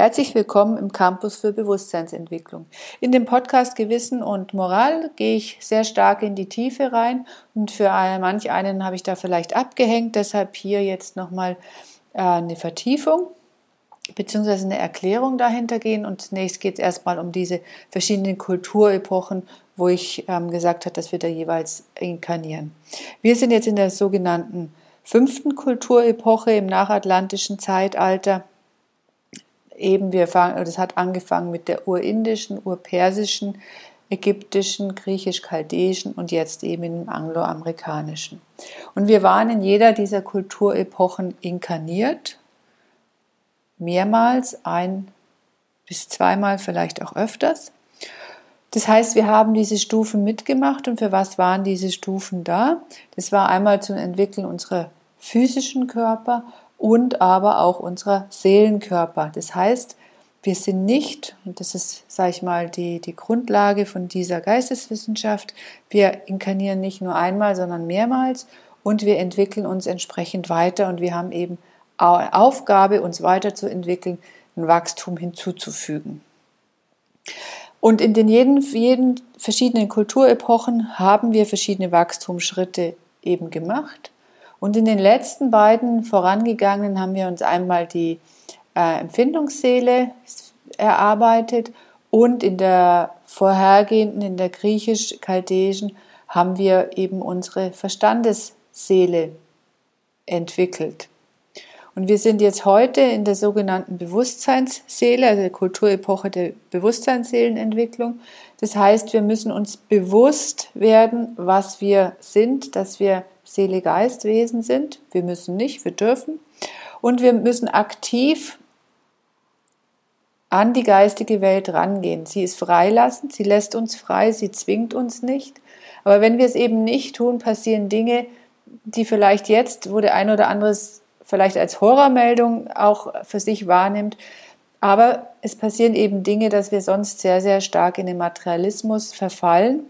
Herzlich willkommen im Campus für Bewusstseinsentwicklung. In dem Podcast Gewissen und Moral gehe ich sehr stark in die Tiefe rein und für manch einen habe ich da vielleicht abgehängt, deshalb hier jetzt nochmal äh, eine Vertiefung beziehungsweise eine Erklärung dahinter gehen und zunächst geht es erstmal um diese verschiedenen Kulturepochen, wo ich ähm, gesagt habe, dass wir da jeweils inkarnieren. Wir sind jetzt in der sogenannten fünften Kulturepoche im nachatlantischen Zeitalter eben wir fangen, das hat angefangen mit der urindischen, urpersischen, ägyptischen, griechisch-chaldäischen und jetzt eben im angloamerikanischen. Und wir waren in jeder dieser Kulturepochen inkarniert, mehrmals, ein bis zweimal, vielleicht auch öfters. Das heißt, wir haben diese Stufen mitgemacht und für was waren diese Stufen da? Das war einmal zum Entwickeln unserer physischen Körper und aber auch unserer Seelenkörper. Das heißt, wir sind nicht, und das ist, sage ich mal, die, die Grundlage von dieser Geisteswissenschaft, wir inkarnieren nicht nur einmal, sondern mehrmals und wir entwickeln uns entsprechend weiter und wir haben eben Aufgabe, uns weiterzuentwickeln, ein Wachstum hinzuzufügen. Und in den jeden, jeden verschiedenen Kulturepochen haben wir verschiedene Wachstumsschritte eben gemacht. Und in den letzten beiden vorangegangenen haben wir uns einmal die äh, Empfindungsseele erarbeitet und in der vorhergehenden, in der griechisch-chaldäischen, haben wir eben unsere Verstandesseele entwickelt. Und wir sind jetzt heute in der sogenannten Bewusstseinsseele, also der Kulturepoche der Bewusstseinsseelenentwicklung. Das heißt, wir müssen uns bewusst werden, was wir sind, dass wir Seele-Geist-Wesen sind. Wir müssen nicht, wir dürfen. Und wir müssen aktiv an die geistige Welt rangehen. Sie ist freilassend, sie lässt uns frei, sie zwingt uns nicht. Aber wenn wir es eben nicht tun, passieren Dinge, die vielleicht jetzt, wo der ein oder andere es vielleicht als Horrormeldung auch für sich wahrnimmt, aber es passieren eben Dinge, dass wir sonst sehr, sehr stark in den Materialismus verfallen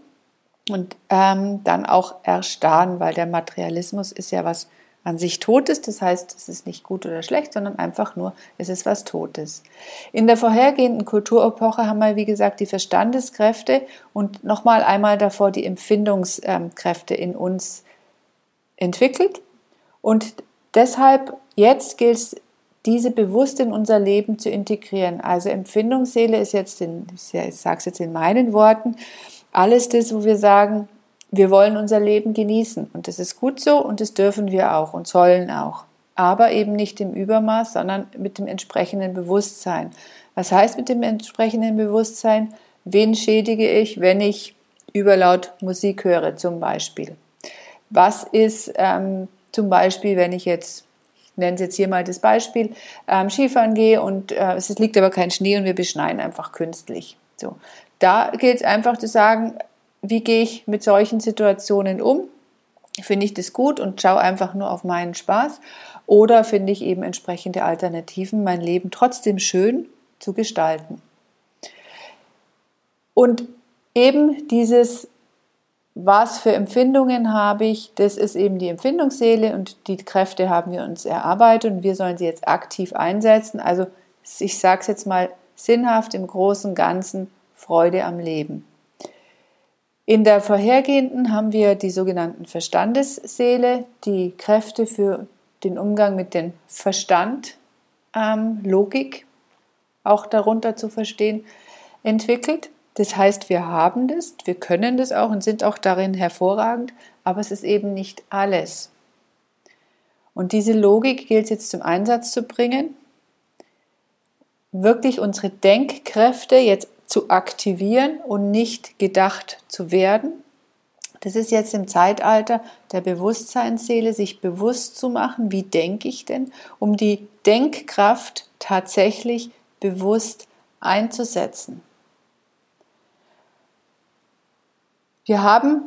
und ähm, dann auch erstarren, weil der Materialismus ist ja was an sich Totes, das heißt, es ist nicht gut oder schlecht, sondern einfach nur, es ist was Totes. In der vorhergehenden Kulturepoche haben wir, wie gesagt, die Verstandeskräfte und nochmal einmal davor die Empfindungskräfte in uns entwickelt. Und deshalb jetzt gilt es, diese bewusst in unser Leben zu integrieren. Also Empfindungsseele ist jetzt, in, ich sage es jetzt in meinen Worten, alles das, wo wir sagen, wir wollen unser Leben genießen und das ist gut so und das dürfen wir auch und sollen auch. Aber eben nicht im Übermaß, sondern mit dem entsprechenden Bewusstsein. Was heißt mit dem entsprechenden Bewusstsein? Wen schädige ich, wenn ich überlaut Musik höre zum Beispiel? Was ist ähm, zum Beispiel, wenn ich jetzt, ich nenne es jetzt hier mal das Beispiel, ähm, Skifahren gehe und äh, es liegt aber kein Schnee und wir beschneien einfach künstlich. So, da gilt es einfach zu sagen, wie gehe ich mit solchen Situationen um? Finde ich das gut und schaue einfach nur auf meinen Spaß? Oder finde ich eben entsprechende Alternativen, mein Leben trotzdem schön zu gestalten? Und eben dieses, was für Empfindungen habe ich, das ist eben die Empfindungsseele und die Kräfte haben wir uns erarbeitet und wir sollen sie jetzt aktiv einsetzen. Also ich sage es jetzt mal sinnhaft im großen Ganzen Freude am Leben. In der vorhergehenden haben wir die sogenannten Verstandesseele, die Kräfte für den Umgang mit dem Verstand, ähm, Logik auch darunter zu verstehen, entwickelt. Das heißt, wir haben das, wir können das auch und sind auch darin hervorragend, aber es ist eben nicht alles. Und diese Logik gilt jetzt zum Einsatz zu bringen, wirklich unsere Denkkräfte jetzt zu aktivieren und nicht gedacht zu werden. Das ist jetzt im Zeitalter der Bewusstseinsseele, sich bewusst zu machen, wie denke ich denn, um die Denkkraft tatsächlich bewusst einzusetzen. Wir haben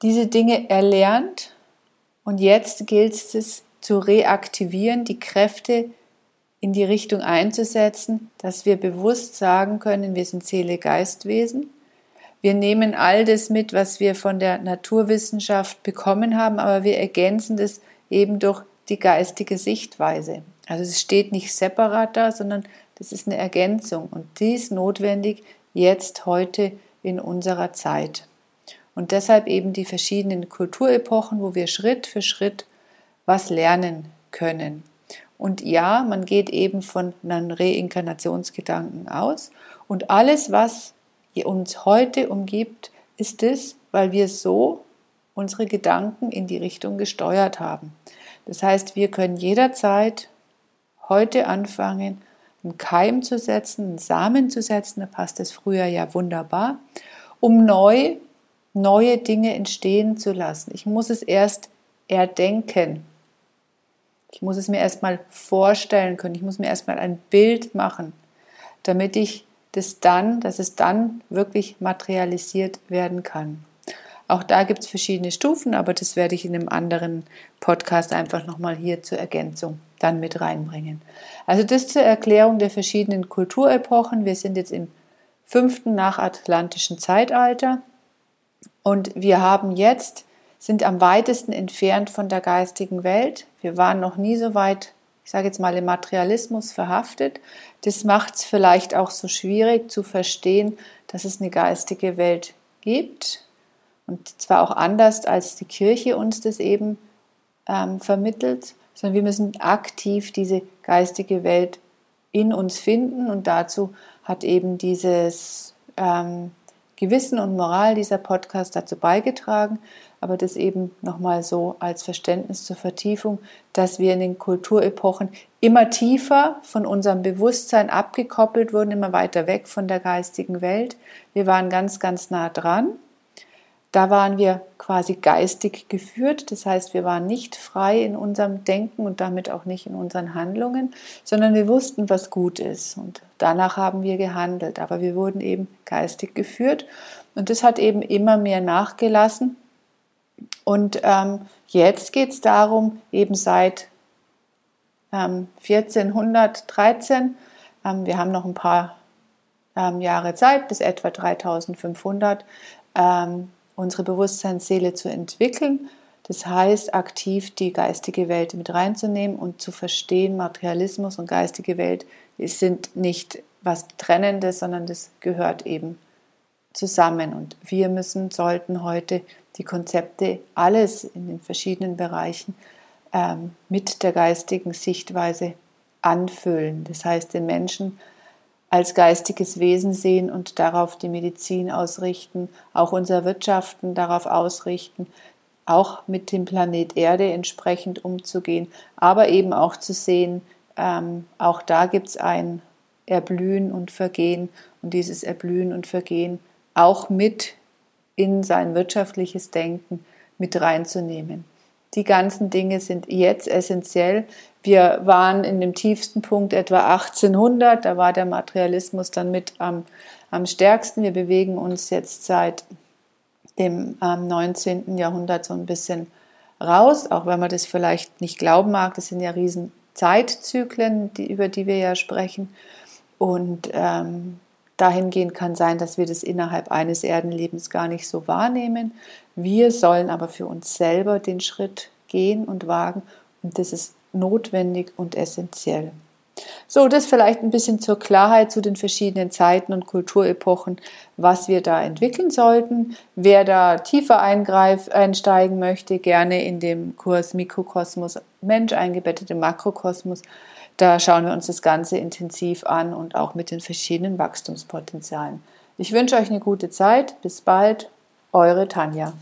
diese Dinge erlernt und jetzt gilt es zu reaktivieren, die Kräfte in die Richtung einzusetzen, dass wir bewusst sagen können, wir sind Seele-Geistwesen. Wir nehmen all das mit, was wir von der Naturwissenschaft bekommen haben, aber wir ergänzen das eben durch die geistige Sichtweise. Also es steht nicht separat da, sondern Das ist eine Ergänzung und die ist notwendig jetzt, heute in unserer Zeit. Und deshalb eben die verschiedenen Kulturepochen, wo wir Schritt für Schritt was lernen können. Und ja, man geht eben von einem Reinkarnationsgedanken aus. Und alles, was uns heute umgibt, ist es, weil wir so unsere Gedanken in die Richtung gesteuert haben. Das heißt, wir können jederzeit heute anfangen, einen Keim zu setzen, einen Samen zu setzen, da passt es früher ja wunderbar, um neu neue Dinge entstehen zu lassen. Ich muss es erst erdenken. Ich muss es mir erstmal vorstellen können. Ich muss mir erstmal ein Bild machen, damit ich das dann, dass es dann wirklich materialisiert werden kann. Auch da gibt es verschiedene Stufen, aber das werde ich in einem anderen Podcast einfach nochmal hier zur Ergänzung dann mit reinbringen. Also das zur Erklärung der verschiedenen Kulturepochen. Wir sind jetzt im fünften nachatlantischen Zeitalter und wir haben jetzt, sind am weitesten entfernt von der geistigen Welt. Wir waren noch nie so weit, ich sage jetzt mal, im Materialismus verhaftet. Das macht es vielleicht auch so schwierig zu verstehen, dass es eine geistige Welt gibt. Und zwar auch anders, als die Kirche uns das eben ähm, vermittelt, sondern wir müssen aktiv diese geistige Welt in uns finden. Und dazu hat eben dieses ähm, Gewissen und Moral dieser Podcast dazu beigetragen, aber das eben nochmal so als Verständnis zur Vertiefung, dass wir in den Kulturepochen immer tiefer von unserem Bewusstsein abgekoppelt wurden, immer weiter weg von der geistigen Welt. Wir waren ganz, ganz nah dran da waren wir quasi geistig geführt, das heißt, wir waren nicht frei in unserem Denken und damit auch nicht in unseren Handlungen, sondern wir wussten, was gut ist. Und danach haben wir gehandelt, aber wir wurden eben geistig geführt. Und das hat eben immer mehr nachgelassen. Und ähm, jetzt geht es darum, eben seit ähm, 1413, ähm, wir haben noch ein paar ähm, Jahre Zeit, bis etwa 3500, ähm, unsere Bewusstseinsseele zu entwickeln. Das heißt, aktiv die geistige Welt mit reinzunehmen und zu verstehen, Materialismus und geistige Welt sind nicht was Trennendes, sondern das gehört eben zusammen. Und wir müssen, sollten heute die Konzepte, alles in den verschiedenen Bereichen ähm, mit der geistigen Sichtweise anfüllen. Das heißt, den Menschen als geistiges Wesen sehen und darauf die Medizin ausrichten, auch unser Wirtschaften darauf ausrichten, auch mit dem Planet Erde entsprechend umzugehen, aber eben auch zu sehen, ähm, auch da gibt es ein Erblühen und Vergehen und dieses Erblühen und Vergehen auch mit in sein wirtschaftliches Denken mit reinzunehmen. Die ganzen Dinge sind jetzt essentiell. Wir waren in dem tiefsten Punkt etwa 1800, da war der Materialismus dann mit am, am stärksten. Wir bewegen uns jetzt seit dem ähm, 19. Jahrhundert so ein bisschen raus, auch wenn man das vielleicht nicht glauben mag. Das sind ja riesen Zeitzyklen, die, über die wir ja sprechen. Und ähm, dahingehend kann sein, dass wir das innerhalb eines Erdenlebens gar nicht so wahrnehmen. Wir sollen aber für uns selber den Schritt gehen und wagen und das ist notwendig und essentiell. So, das vielleicht ein bisschen zur Klarheit zu den verschiedenen Zeiten und Kulturepochen, was wir da entwickeln sollten. Wer da tiefer eingreif, einsteigen möchte, gerne in dem Kurs Mikrokosmos Mensch eingebettet im Makrokosmos. Da schauen wir uns das Ganze intensiv an und auch mit den verschiedenen Wachstumspotenzialen. Ich wünsche euch eine gute Zeit. Bis bald. Eure Tanja.